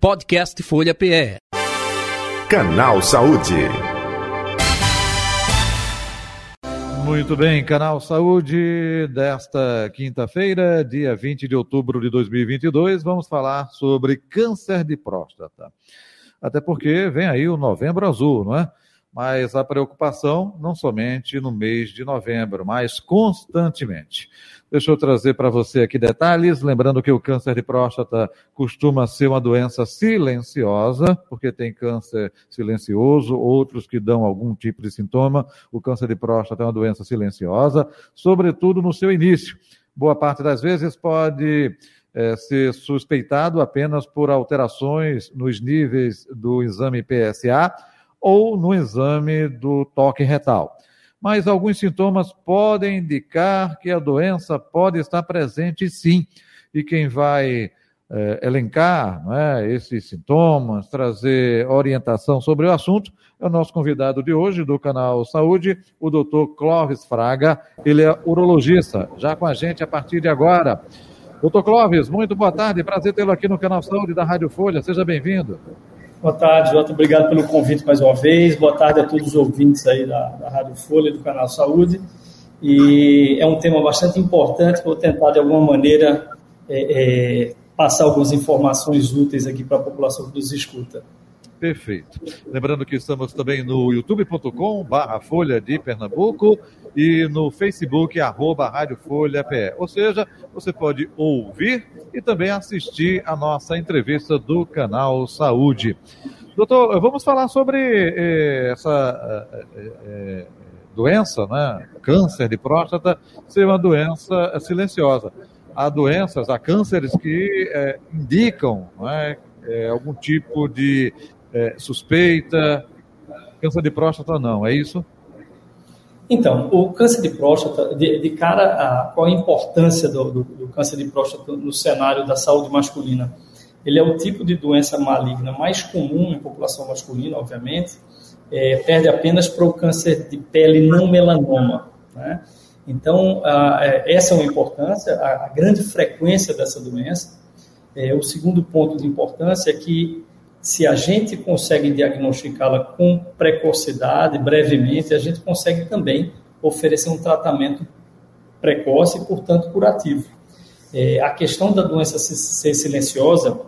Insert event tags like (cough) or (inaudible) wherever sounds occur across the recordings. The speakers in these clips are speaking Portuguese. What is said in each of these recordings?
Podcast Folha PE. Canal Saúde. Muito bem, Canal Saúde desta quinta-feira, dia 20 de outubro de 2022, vamos falar sobre câncer de próstata. Até porque vem aí o Novembro Azul, não é? Mas a preocupação não somente no mês de novembro, mas constantemente. Deixa eu trazer para você aqui detalhes, lembrando que o câncer de próstata costuma ser uma doença silenciosa, porque tem câncer silencioso, outros que dão algum tipo de sintoma. O câncer de próstata é uma doença silenciosa, sobretudo no seu início. Boa parte das vezes pode é, ser suspeitado apenas por alterações nos níveis do exame PSA ou no exame do toque retal. Mas alguns sintomas podem indicar que a doença pode estar presente sim. E quem vai é, elencar é, esses sintomas, trazer orientação sobre o assunto, é o nosso convidado de hoje do canal Saúde, o doutor Clóvis Fraga. Ele é urologista, já com a gente a partir de agora. Doutor Clóvis, muito boa tarde, prazer tê-lo aqui no canal Saúde da Rádio Folha, seja bem-vindo. Boa tarde, Jota. Obrigado pelo convite mais uma vez. Boa tarde a todos os ouvintes aí da, da Rádio Folha, do canal Saúde. E é um tema bastante importante. Vou tentar, de alguma maneira, é, é, passar algumas informações úteis aqui para a população que nos escuta. Perfeito. Lembrando que estamos também no youtube.com barra Folha de Pernambuco e no Facebook arroba Rádio Folha PE. Ou seja, você pode ouvir e também assistir a nossa entrevista do canal Saúde. Doutor, vamos falar sobre eh, essa eh, eh, doença, né? Câncer de próstata ser uma doença silenciosa. Há doenças, há cânceres que indicam né, algum tipo de é, suspeita, câncer de próstata não, é isso? Então, o câncer de próstata, de, de cara a qual a importância do, do, do, câncer de próstata no cenário da saúde masculina? Ele é o tipo de doença maligna mais comum em população masculina, obviamente, é, perde apenas para o câncer de pele não melanoma. Né? Então, a, é, essa é uma importância, a, a grande frequência dessa doença. É, o segundo ponto de importância é que se a gente consegue diagnosticá-la com precocidade, brevemente, a gente consegue também oferecer um tratamento precoce e, portanto, curativo. É, a questão da doença ser silenciosa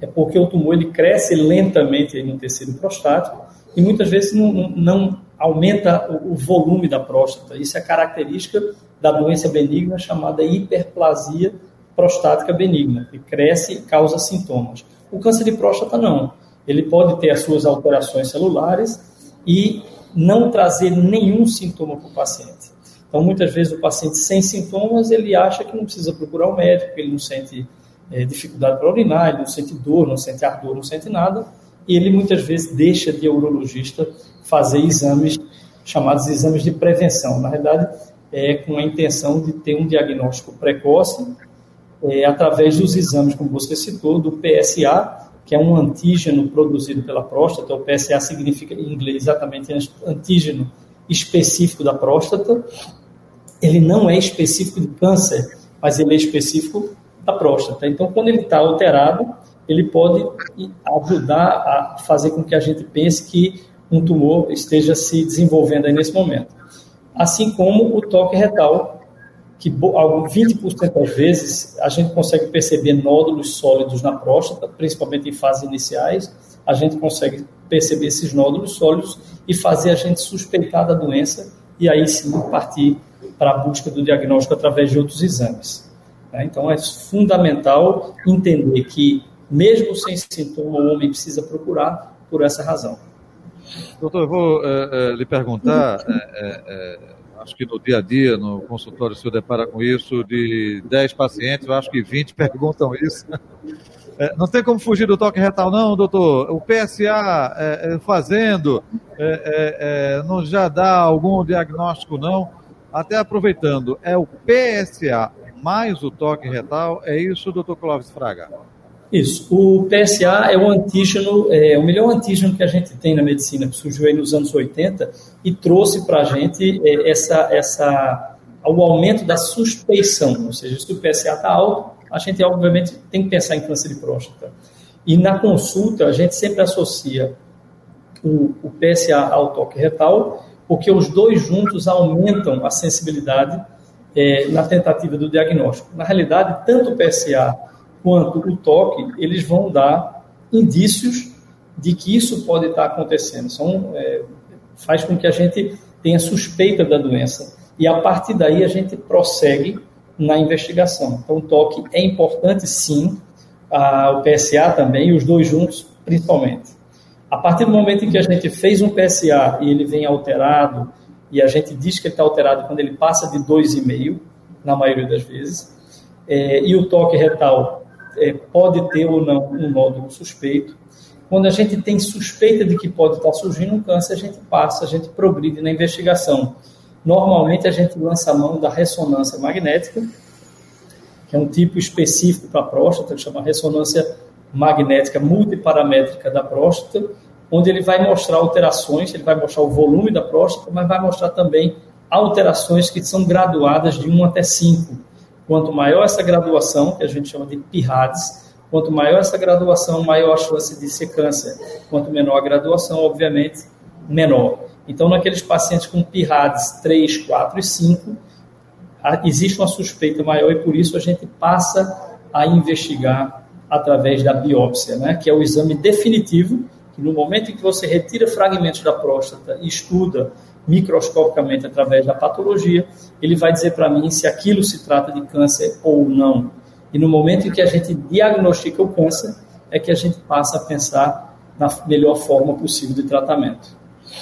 é porque o tumor ele cresce lentamente no tecido prostático e muitas vezes não, não aumenta o, o volume da próstata. Isso é característica da doença benigna chamada hiperplasia prostática benigna, que cresce e causa sintomas. O câncer de próstata não. Ele pode ter as suas alterações celulares e não trazer nenhum sintoma para o paciente. Então, muitas vezes o paciente sem sintomas, ele acha que não precisa procurar o médico, ele não sente é, dificuldade para urinar, ele não sente dor, não sente ardor, não sente nada, e ele muitas vezes deixa de urologista fazer exames chamados exames de prevenção. Na verdade, é com a intenção de ter um diagnóstico precoce é, através dos exames, como você citou, do PSA, que é um antígeno produzido pela próstata. O PSA significa em inglês exatamente antígeno específico da próstata. Ele não é específico de câncer, mas ele é específico da próstata. Então, quando ele está alterado, ele pode ajudar a fazer com que a gente pense que um tumor esteja se desenvolvendo aí nesse momento. Assim como o toque retal, que 20% das vezes a gente consegue perceber nódulos sólidos na próstata, principalmente em fases iniciais, a gente consegue perceber esses nódulos sólidos e fazer a gente suspeitar da doença e aí sim partir para a busca do diagnóstico através de outros exames. Né? Então é fundamental entender que, mesmo sem sintoma, o homem precisa procurar por essa razão. Doutor, eu vou é, é, lhe perguntar. É, (laughs) acho que no dia a dia, no consultório, o senhor depara com isso, de 10 pacientes, eu acho que 20 (laughs) perguntam isso. É, não tem como fugir do toque retal, não, doutor. O PSA é, é, fazendo é, é, não já dá algum diagnóstico, não. Até aproveitando, é o PSA mais o toque retal, é isso, doutor Clóvis Fraga? Isso. O PSA é o antígeno, é o melhor antígeno que a gente tem na medicina, que surgiu aí nos anos 80 e trouxe para a gente é, essa, essa, o aumento da suspeição. Ou seja, se o PSA está alto, a gente obviamente tem que pensar em câncer de próstata. E na consulta, a gente sempre associa o, o PSA ao toque retal, porque os dois juntos aumentam a sensibilidade é, na tentativa do diagnóstico. Na realidade, tanto o PSA quanto o toque, eles vão dar indícios de que isso pode estar acontecendo. São, é, faz com que a gente tenha suspeita da doença. E a partir daí a gente prossegue na investigação. Então, o toque é importante, sim, a, o PSA também, e os dois juntos, principalmente. A partir do momento em que a gente fez um PSA e ele vem alterado, e a gente diz que ele está alterado quando ele passa de 2,5, na maioria das vezes, é, e o toque retal é, pode ter ou não um nódulo suspeito. Quando a gente tem suspeita de que pode estar surgindo um câncer, a gente passa, a gente progride na investigação. Normalmente a gente lança a mão da ressonância magnética, que é um tipo específico para a próstata, que chama ressonância magnética multiparamétrica da próstata, onde ele vai mostrar alterações, ele vai mostrar o volume da próstata, mas vai mostrar também alterações que são graduadas de 1 até 5. Quanto maior essa graduação, que a gente chama de PIRADS, quanto maior essa graduação, maior a chance de ser câncer. Quanto menor a graduação, obviamente, menor. Então, naqueles pacientes com PIRADS 3, 4 e 5, existe uma suspeita maior e por isso a gente passa a investigar através da biópsia, né, que é o exame definitivo, que no momento em que você retira fragmentos da próstata e estuda microscopicamente através da patologia, ele vai dizer para mim se aquilo se trata de câncer ou não. E no momento em que a gente diagnostica o câncer, é que a gente passa a pensar na melhor forma possível de tratamento.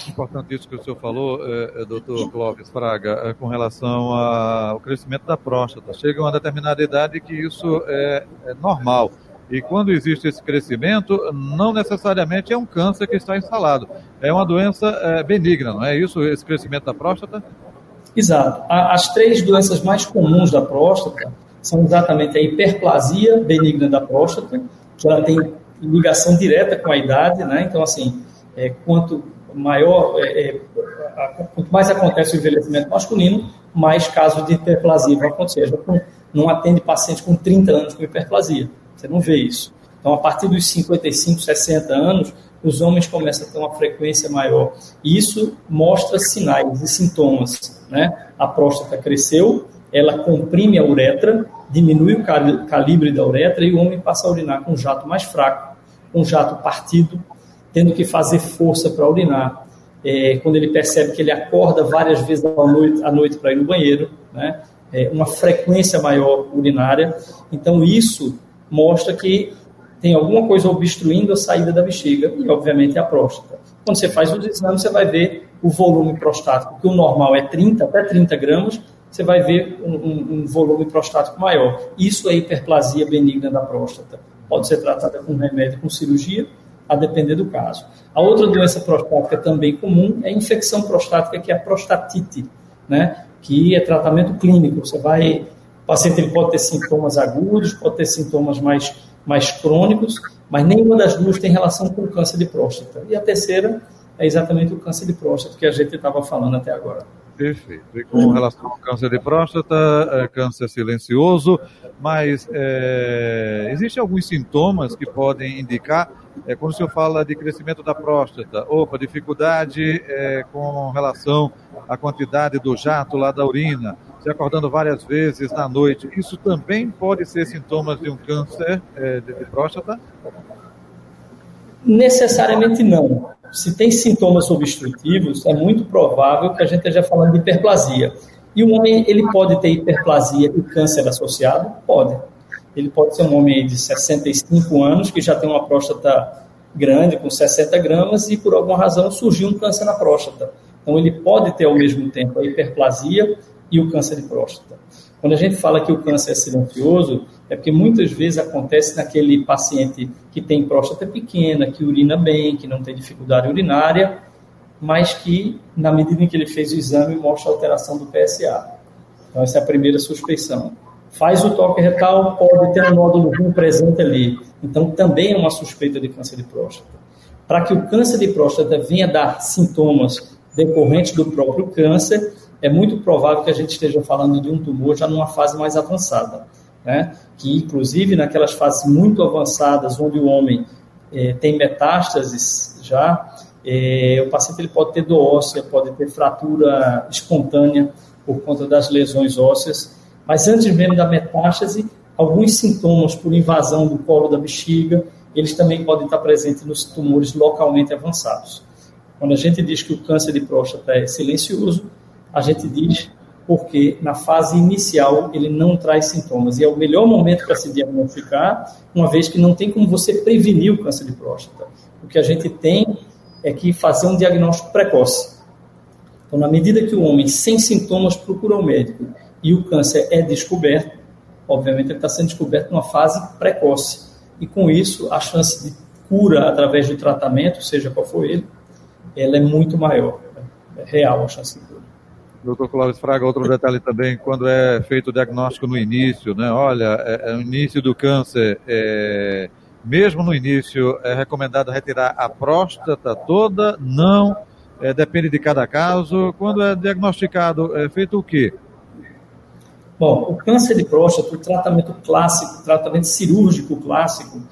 Importante isso que o senhor falou, é, é, doutor Clóvis Fraga, é, com relação ao crescimento da próstata. Chega uma determinada idade que isso é, é normal. E quando existe esse crescimento, não necessariamente é um câncer que está instalado. É uma doença é, benigna, não é isso, esse crescimento da próstata? Exato. As três doenças mais comuns da próstata são exatamente a hiperplasia benigna da próstata, que ela tem ligação direta com a idade, né? Então, assim, é, quanto maior, é, é, quanto mais acontece o envelhecimento masculino, mais casos de hiperplasia vão acontecer. Não atende paciente com 30 anos com hiperplasia. Você não vê isso. Então, a partir dos 55, 60 anos, os homens começam a ter uma frequência maior. E isso mostra sinais e sintomas. Né? A próstata cresceu, ela comprime a uretra, diminui o calibre da uretra e o homem passa a urinar com um jato mais fraco, um jato partido, tendo que fazer força para urinar. É, quando ele percebe que ele acorda várias vezes à noite, noite para ir no banheiro, né? É, uma frequência maior urinária. Então, isso mostra que tem alguma coisa obstruindo a saída da bexiga e, obviamente, a próstata. Quando você faz os exames, você vai ver o volume prostático, que o normal é 30 até 30 gramas, você vai ver um, um, um volume prostático maior. Isso é hiperplasia benigna da próstata. Pode ser tratada com remédio, com cirurgia, a depender do caso. A outra doença prostática também comum é a infecção prostática, que é a prostatite, né? que é tratamento clínico. Você vai o paciente ele pode ter sintomas agudos, pode ter sintomas mais, mais crônicos, mas nenhuma das duas tem relação com o câncer de próstata. E a terceira é exatamente o câncer de próstata que a gente estava falando até agora. Perfeito. E com relação ao câncer de próstata, é câncer silencioso, mas é, existem alguns sintomas que podem indicar, é, quando o senhor fala de crescimento da próstata, opa, dificuldade é, com relação à quantidade do jato lá da urina, se acordando várias vezes na noite, isso também pode ser sintomas de um câncer é, de, de próstata? Necessariamente não. Se tem sintomas obstrutivos, é muito provável que a gente esteja falando de hiperplasia. E o homem, ele pode ter hiperplasia e câncer associado? Pode. Ele pode ser um homem de 65 anos que já tem uma próstata grande, com 60 gramas, e por alguma razão surgiu um câncer na próstata. Então, ele pode ter ao mesmo tempo a hiperplasia e o câncer de próstata. Quando a gente fala que o câncer é silencioso, é porque muitas vezes acontece naquele paciente que tem próstata pequena, que urina bem, que não tem dificuldade urinária, mas que, na medida em que ele fez o exame, mostra alteração do PSA. Então, essa é a primeira suspeição. Faz o toque retal, pode ter um nódulo ruim presente ali. Então, também é uma suspeita de câncer de próstata. Para que o câncer de próstata venha dar sintomas decorrentes do próprio câncer, é muito provável que a gente esteja falando de um tumor já numa fase mais avançada. Né? que inclusive naquelas fases muito avançadas, onde o homem é, tem metástases já, é, o paciente ele pode ter dor óssea, pode ter fratura espontânea por conta das lesões ósseas, mas antes mesmo da metástase, alguns sintomas por invasão do colo da bexiga, eles também podem estar presentes nos tumores localmente avançados. Quando a gente diz que o câncer de próstata é silencioso, a gente diz porque na fase inicial ele não traz sintomas. E é o melhor momento para se diagnosticar, uma vez que não tem como você prevenir o câncer de próstata. O que a gente tem é que fazer um diagnóstico precoce. Então, na medida que o homem sem sintomas procura o médico e o câncer é descoberto, obviamente ele está sendo descoberto numa fase precoce. E com isso, a chance de cura através do tratamento, seja qual for ele, ela é muito maior. É real a chance de cura. Doutor Clóvis Fraga, outro detalhe também, quando é feito o diagnóstico no início, né? Olha, é, é, o início do câncer, é, mesmo no início, é recomendado retirar a próstata toda? Não, é, depende de cada caso. Quando é diagnosticado, é feito o quê? Bom, o câncer de próstata, o tratamento clássico, o tratamento cirúrgico clássico,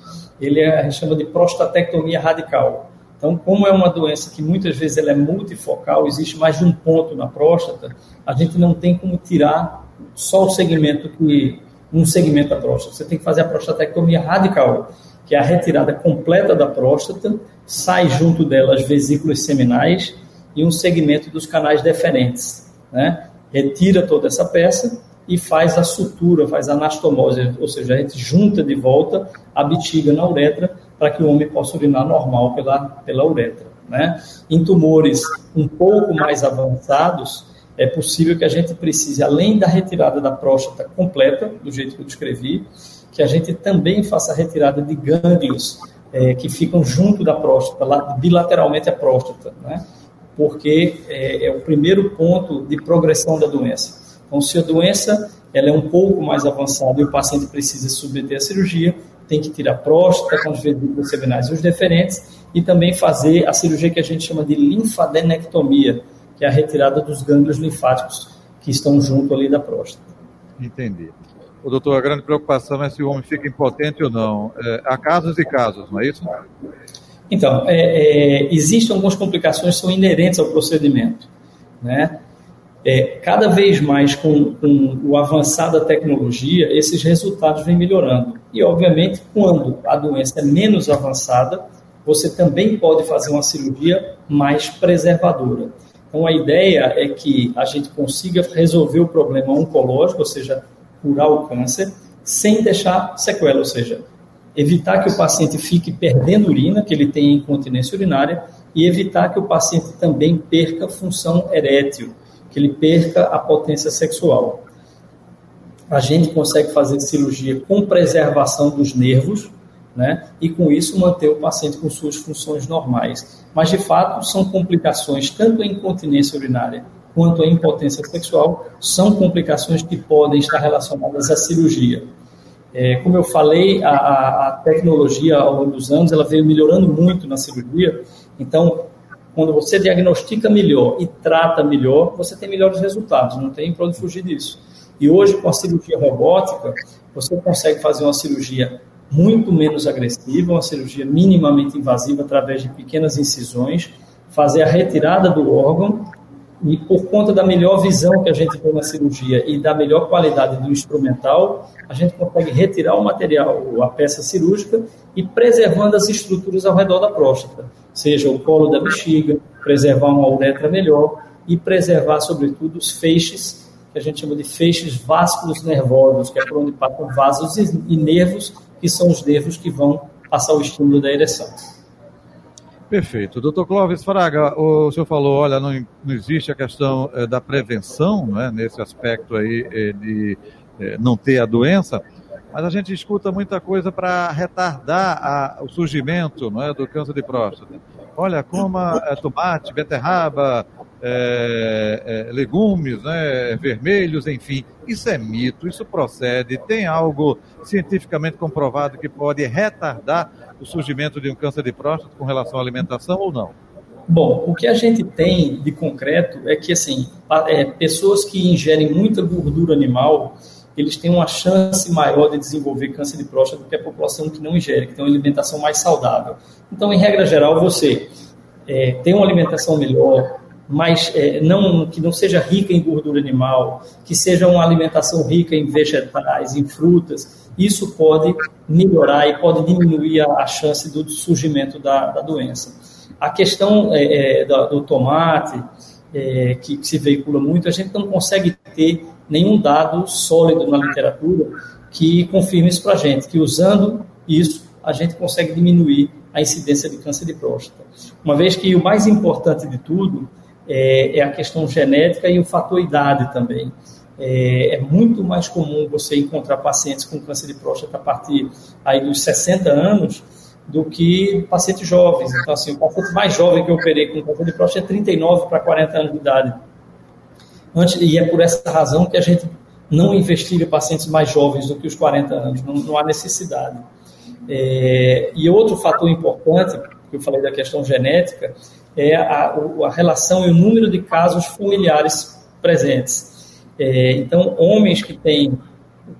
ele é, a gente chama de prostatectomia radical. Então, como é uma doença que muitas vezes ela é multifocal, existe mais de um ponto na próstata, a gente não tem como tirar só o segmento que um segmento da próstata. Você tem que fazer a prostatectomia radical, que é a retirada completa da próstata, sai junto dela as vesículas seminais e um segmento dos canais deferentes, né? Retira toda essa peça e faz a sutura, faz a anastomose, ou seja, a gente junta de volta a bexiga na uretra para que o homem possa urinar normal pela, pela uretra. Né? Em tumores um pouco mais avançados, é possível que a gente precise, além da retirada da próstata completa, do jeito que eu descrevi, que a gente também faça a retirada de gânglios é, que ficam junto da próstata, bilateralmente a próstata, né? porque é, é, o primeiro ponto de progressão da doença. Então, se a doença ela é um pouco mais avançada e o paciente precisa submeter a cirurgia, tem que tirar próstata com os vesículos seminais e os deferentes e também fazer a cirurgia que a gente chama de linfadenectomia, que é a retirada dos gânglios linfáticos que estão junto ali da próstata. Entendi. O doutor, a grande preocupação é se o homem fica impotente ou não. É, há casos e casos, não é isso? Então, é, é, existem algumas complicações que são inerentes ao procedimento. Né? É, cada vez mais com, com o avançar da tecnologia, esses resultados vêm melhorando. E, obviamente, quando a doença é menos avançada, você também pode fazer uma cirurgia mais preservadora. Então, a ideia é que a gente consiga resolver o problema oncológico, ou seja, curar o câncer, sem deixar sequela, ou seja, evitar que o paciente fique perdendo urina, que ele tenha incontinência urinária, e evitar que o paciente também perca função erétil que ele perca a potência sexual. A gente consegue fazer cirurgia com preservação dos nervos, né? E com isso manter o paciente com suas funções normais. Mas de fato são complicações tanto a incontinência urinária quanto a impotência sexual são complicações que podem estar relacionadas à cirurgia. É, como eu falei, a, a, tecnologia ao longo dos anos ela veio melhorando muito na cirurgia. Então quando você diagnostica melhor e trata melhor, você tem melhores resultados, não tem para onde fugir disso. E hoje, com a cirurgia robótica, você consegue fazer uma cirurgia muito menos agressiva, uma cirurgia minimamente invasiva através de pequenas incisões, fazer a retirada do órgão e por conta da melhor visão que a gente tem na cirurgia e da melhor qualidade do instrumental, a gente consegue retirar o material, a peça cirúrgica e preservando as estruturas ao redor da próstata, seja o colo da bexiga, preservar uma uretra melhor e preservar, sobretudo, os feixes, que a gente chama de feixes vasculos nervosos, que é por onde passam vasos e nervos, que são os nervos que vão passar o estímulo da ereção. Perfeito. Doutor Clóvis Fraga, o senhor falou, olha, não, não existe a questão é, da prevenção, né, nesse aspecto aí é, de é, não ter a doença, mas a gente escuta muita coisa para retardar a, o surgimento é, do câncer de próstata. Olha, coma tomate, beterraba, legumes né, vermelhos, enfim. Isso é mito, isso procede. Tem algo cientificamente comprovado que pode retardar o surgimento de um câncer de próstata com relação à alimentação ou não? Bom, o que a gente tem de concreto é que, assim, é, pessoas que ingerem muita gordura animal, eles têm uma chance maior de desenvolver câncer de próstata do que a população que não ingere, que tem uma alimentação mais saudável. Então, em regra geral, você é, tem uma alimentação melhor, mas é, não, que não seja rica em gordura animal, que seja uma alimentação rica em vegetais, em frutas, isso pode melhorar e pode diminuir a, a chance do surgimento da, da doença. A questão é, é do, tomate, é, que, que se veicula muito, a gente não consegue ter nenhum dado sólido na literatura que confirme isso para a gente, que usando isso a gente consegue diminuir a incidência de câncer de próstata. Uma vez que o mais importante de tudo é, é a questão genética e o fator idade também. É, é, muito mais comum você encontrar pacientes com câncer de próstata a partir aí dos 60 anos do que pacientes jovens. Então, assim, o paciente mais jovem que eu operei com câncer de próstata é 39 para 40 anos de idade. Antes, e é por essa razão que a gente não investiga pacientes mais jovens do que os 40 anos, não, não há necessidade. É, e outro fator importante, que eu falei da questão genética, é a, a relação e o número de casos familiares presentes. É, então, homens que têm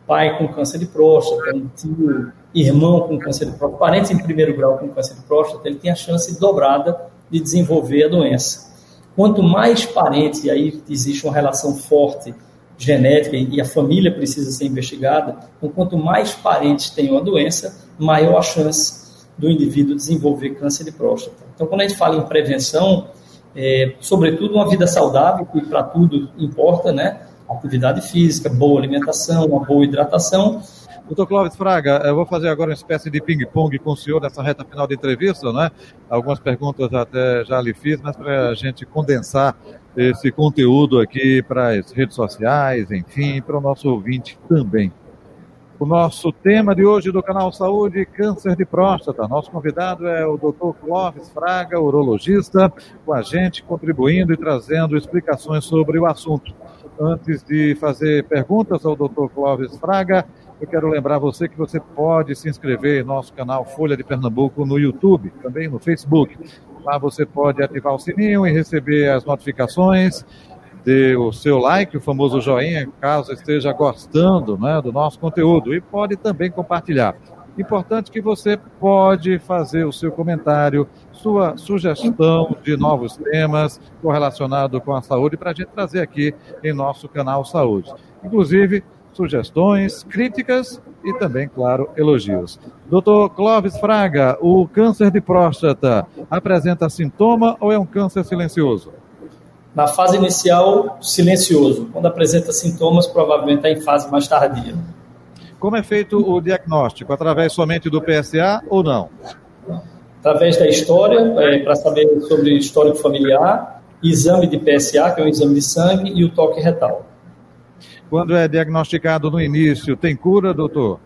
pai com câncer de próstata, um tio, irmão com câncer de próstata, parentes em primeiro grau com câncer de próstata, ele tem a chance dobrada de desenvolver a doença. Quanto mais parentes, e aí existe uma relação forte genética e a família precisa ser investigada, então, quanto mais parentes tenham a doença, maior a chance do indivíduo desenvolver câncer de próstata. Então, quando a gente fala em prevenção, é, sobretudo uma vida saudável, que para tudo importa, né? Atividade física, boa alimentação, uma boa hidratação, Doutor Clóvis Fraga, eu vou fazer agora uma espécie de ping-pong com o senhor nessa reta final de entrevista, né? Algumas perguntas até já lhe fiz, mas para a gente condensar esse conteúdo aqui para as redes sociais, enfim, para o nosso ouvinte também. O nosso tema de hoje do canal Saúde, câncer de próstata. Nosso convidado é o Dr. Clóvis Fraga, urologista, com a gente contribuindo e trazendo explicações sobre o assunto. Antes de fazer perguntas ao Dr. Clóvis Fraga, eu quero lembrar você que você pode se inscrever em nosso canal Folha de Pernambuco no YouTube, também no Facebook. Lá você pode ativar o sininho e receber as notificações, dê o seu like, o famoso joinha, caso esteja gostando né, do nosso conteúdo, e pode também compartilhar. Importante que você pode fazer o seu comentário, sua sugestão de novos temas correlacionados com a saúde para a gente trazer aqui em nosso canal Saúde. Inclusive, sugestões, críticas e também, claro, elogios. Doutor Clóvis Fraga, o câncer de próstata apresenta sintoma ou é um câncer silencioso? Na fase inicial, silencioso. Quando apresenta sintomas, provavelmente está em fase mais tardia. Como é feito o diagnóstico? Através somente do PSA ou não? Através da história, é, para saber sobre histórico familiar, exame de PSA, que é um exame de sangue, e o toque retal. Quando é diagnosticado no início, tem cura, doutor?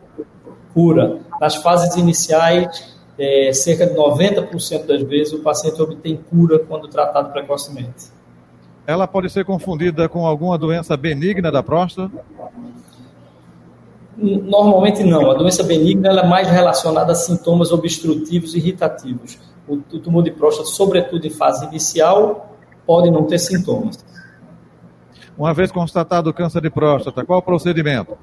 Cura. Nas fases iniciais, é, cerca de 90% das vezes o paciente obtém cura quando tratado precocemente. Ela pode ser confundida com alguma doença benigna da próstata? Normalmente não. A doença benigna é mais relacionada a sintomas obstrutivos e irritativos. O tumor de próstata, sobretudo em fase inicial, pode não ter sintomas. Uma vez constatado o câncer de próstata, qual o procedimento?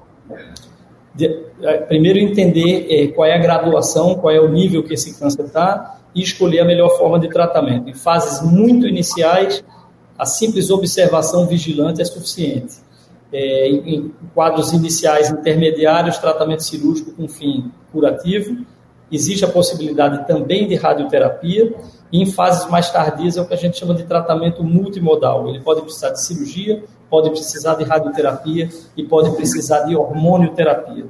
De, é, primeiro entender é, qual é a graduação, qual é o nível que esse câncer está e escolher a melhor forma de tratamento. Em fases muito iniciais, a simples observação vigilante é suficiente. É, em, quadros iniciais intermediários, tratamento cirúrgico com fim curativo. Existe a possibilidade também de radioterapia e em fases mais tardias é o que a gente chama de tratamento multimodal. Ele pode precisar de cirurgia, pode precisar de radioterapia e pode precisar de hormonioterapia.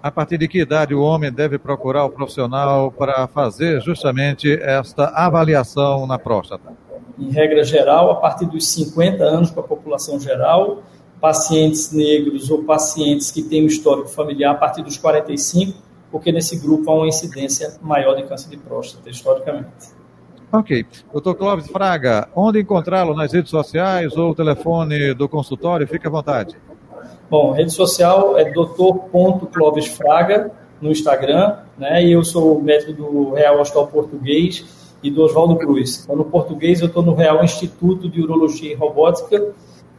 A partir de que idade o homem deve procurar o profissional para fazer justamente esta avaliação na próstata? Em regra geral, a partir dos 50 anos para a população geral, pacientes negros ou pacientes que têm um histórico familiar a partir dos 45, porque nesse grupo há uma incidência maior de câncer de próstata, historicamente. Ok. Doutor Clóvis Fraga, onde encontrá-lo nas redes sociais ou o telefone do consultório? Fique à vontade. Bom, rede social é doutor.clóvis Fraga no Instagram, né? E eu sou médico do Real Hospital Português e do Oswaldo Cruz. Então, no português, eu estou no Real Instituto de Urologia e Robótica,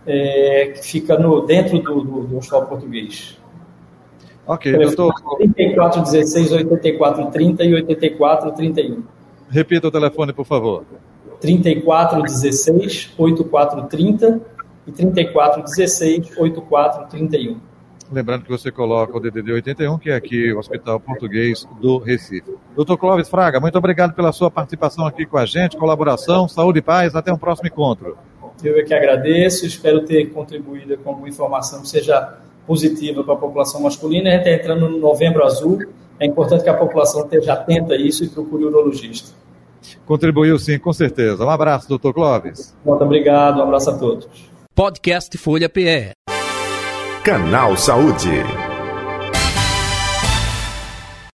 é, que fica no, dentro do, do, do Hospital Português. Ok, doutor. 34 16 84 30 e 84 31. Repita o telefone, por favor. 34 16 84 30 e 34 16 84 31. Lembrando que você coloca o DDD 81, que é aqui o Hospital Português do Recife. Doutor Clóvis Fraga, muito obrigado pela sua participação aqui com a gente, colaboração, saúde e paz. Até um próximo encontro. Eu é que agradeço, espero ter contribuído com alguma informação que seja positiva para a população masculina. A gente está entrando no novembro azul, é importante que a população esteja atenta a isso e procure o urologista. Contribuiu sim, com certeza. Um abraço, doutor Clóvis. Muito obrigado, um abraço a todos. Podcast Folha PE. Canal Saúde.